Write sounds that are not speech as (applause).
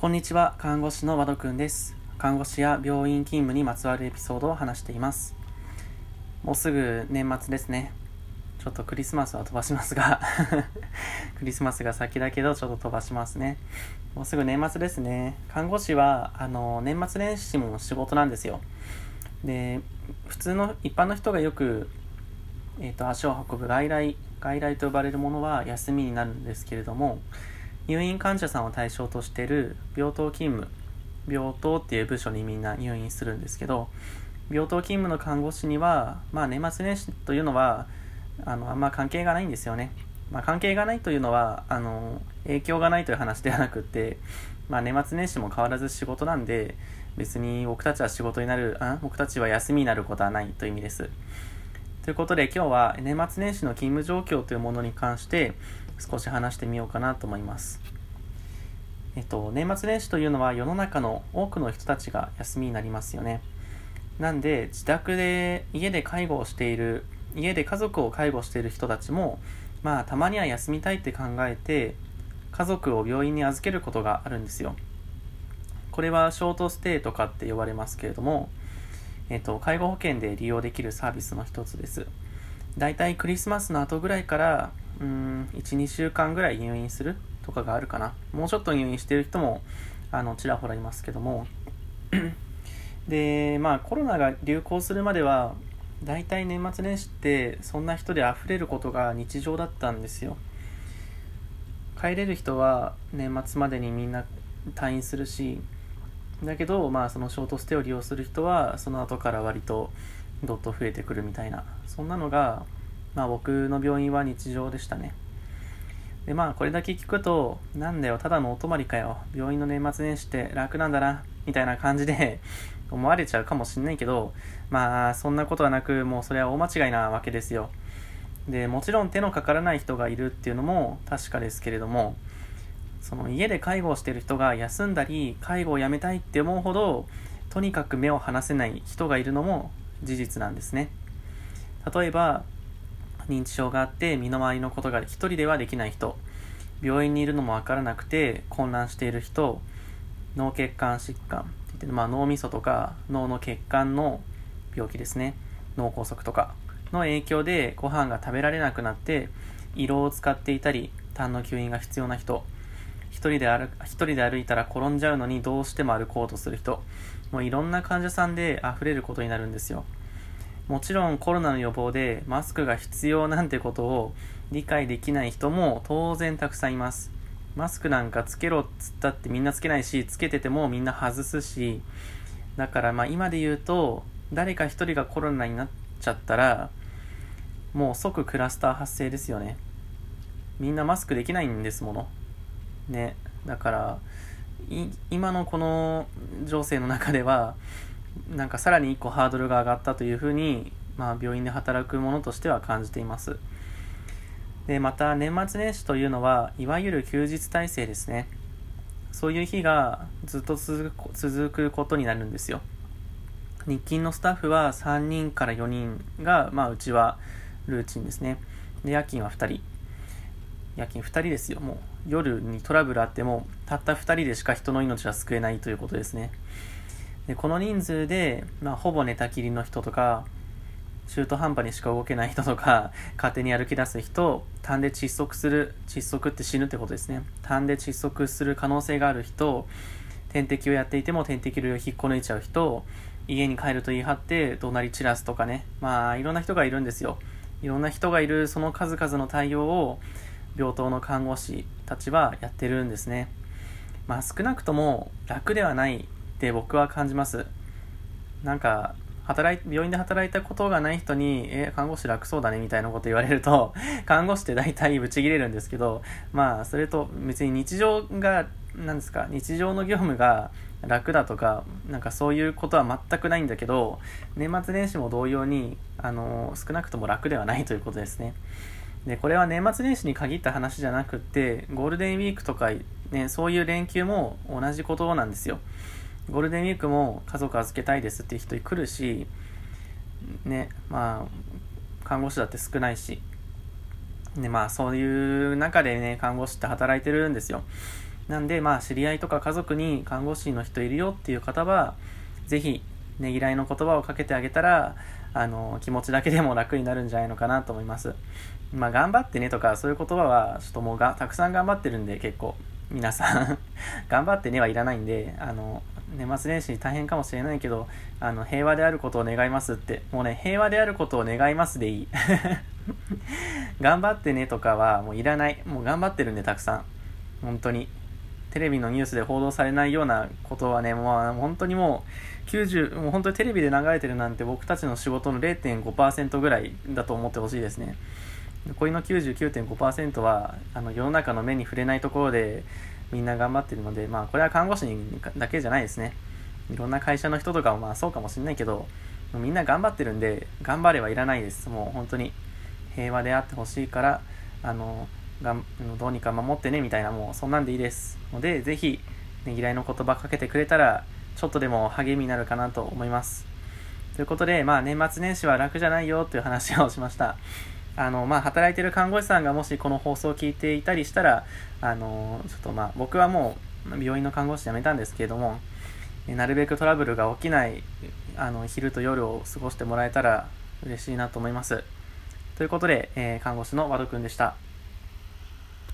こんにちは、看護師の和田くんです。看護師や病院勤務にまつわるエピソードを話しています。もうすぐ年末ですね。ちょっとクリスマスは飛ばしますが、(laughs) クリスマスが先だけどちょっと飛ばしますね。もうすぐ年末ですね。看護師は、あの、年末年始も仕事なんですよ。で、普通の一般の人がよく、えっ、と、足を運ぶ外来、外来と呼ばれるものは休みになるんですけれども、入院患者さんを対象としてる病棟勤務病棟っていう部署にみんな入院するんですけど病棟勤務の看護師には、まあ、年末年始というのはあのあんま関係がないんですよね、まあ、関係がないというのはあの影響がないという話ではなくって、まあ、年末年始も変わらず仕事なんで別に僕たちは仕事になるあ僕たちは休みになることはないという意味です。ということで今日は年末年始の勤務状況というものに関して少し話してみようかなと思います。えっと、年末年始というのは世の中の多くの人たちが休みになりますよね。なんで自宅で家で介護をしている家で家族を介護している人たちもまあたまには休みたいって考えて家族を病院に預けることがあるんですよ。これはショートステイとかって呼ばれますけれども、えっと、介護保険で利用できるサービスの一つです。だいたいクリスマスの後ぐらいからうん12週間ぐらい入院するとかがあるかな。もうちょっと入院してる人もあのちらほらいますけども。でまあコロナが流行するまではだいたい年末年始ってそんな人で溢れることが日常だったんですよ。帰れる人は年末までにみんな退院するしだけどまあそのショートステを利用する人はその後から割とどっと増えてくるみたいなそんなのがまあ僕の病院は日常でしたね。でまあこれだけ聞くと、なんだよ、ただのお泊まりかよ。病院の年末年始って楽なんだな、みたいな感じで (laughs) 思われちゃうかもしんないけど、まあそんなことはなく、もうそれは大間違いなわけですよ。で、もちろん手のかからない人がいるっていうのも確かですけれども、その家で介護をしている人が休んだり、介護をやめたいって思うほど、とにかく目を離せない人がいるのも事実なんですね。例えば、認知症があって身の回りのことが一人ではできない人。病院にいるのも分からなくて混乱している人。脳血管疾患。って言って、まあ、脳みそとか脳の血管の病気ですね。脳梗塞とか。の影響でご飯が食べられなくなって胃ろを使っていたり痰の吸引が必要な人。一人で歩一人で歩いたら転んじゃうのにどうしても歩こうとする人もういろんな患者さんで溢れることになるんですよもちろんコロナの予防でマスクが必要なんてことを理解できない人も当然たくさんいます。マスクなんかつけろっつったってみんなつけないし、つけててもみんな外すし、だからまあ今で言うと、誰か一人がコロナになっちゃったら、もう即クラスター発生ですよね。みんなマスクできないんですもの。ね。だから、今のこの情勢の中では、なんかさらに1個ハードルが上がったというふうに、まあ、病院で働く者としては感じています。でまた年末年始というのはいわゆる休日体制ですね。そういう日がずっと続く続くことになるんですよ。日勤のスタッフは3人から4人が、まあ、うちはルーチンですね。で夜勤は2人。夜勤2人ですよもう。夜にトラブルあってもたった2人でしか人の命は救えないということですね。でこの人数で、まあ、ほぼ寝たきりの人とか中途半端にしか動けない人とか (laughs) 勝手に歩き出す人痰で窒息する窒息って死ぬってことですね。痰で窒息する可能性がある人点滴をやっていても点滴類を引っこ抜いちゃう人家に帰ると言い張って怒鳴り散らすとかね。まあいろんな人がいるんですよ。いろんな人がいるその数々の対応を病棟の看護師たちはやってるんですね。まあ少なくとも楽ではないって僕は感じます。なんか働い病院で働いたことがない人に「え看護師楽そうだね」みたいなこと言われると (laughs) 看護師って大体ブチ切れるんですけどまあそれと別に日常が何ですか日常の業務が楽だとかなんかそういうことは全くないんだけど年末年始も同様にあの少なくとも楽ではないということですね。でこれは年末年始に限った話じゃなくてゴールデンウィークとか、ね、そういう連休も同じことなんですよゴールデンウィークも家族預けたいですっていう人来るし、ね、まあ、看護師だって少ないし、ね、まあそういう中でね、看護師って働いてるんですよ。なんでまあ知り合いとか家族に看護師の人いるよっていう方は是非ねぎらいの言葉をかけてあげたらあの気持ちだけでも楽になるんじゃないのかなと思いますまあ頑張ってねとかそういう言葉はちょっともうがたくさん頑張ってるんで結構。皆さん。(laughs) 頑張ってねはいらないんであの年末年始大変かもしれないけどあの平和であることを願いますって。もうね平和であることを願いますでいい。(laughs) 頑張ってねとかはもういらない。もう頑張ってるんでたくさん。本当に。テレビのニュースで報道されないようなことはねもう本当にもう90もう本当にテレビで流れてるなんて僕たちの仕事の0.5%ぐらいだと思ってほしいですね。残りの99.5%はあの世の中の目に触れないところでみんな頑張ってるので、まあ、これは看護師だけじゃないですね。いろんな会社の人とかもまあそうかもしれないけど、みんな頑張ってるんで、頑張れはいらないです。もう本当に平和であってほしいから、あの、がんどうにか守ってねみたいな、もうそんなんでいいです。ので、ぜひ、ねぎらいの言葉かけてくれたら、ちょっとでも励みになるかなと思います。ということで、まあ年末年始は楽じゃないよという話をしました。あの、まあ、働いてる看護師さんがもしこの放送を聞いていたりしたら、あの、ちょっとまあ、僕はもう病院の看護師辞めたんですけれども、なるべくトラブルが起きない、あの、昼と夜を過ごしてもらえたら嬉しいなと思います。ということで、えー、看護師の和田くんでした。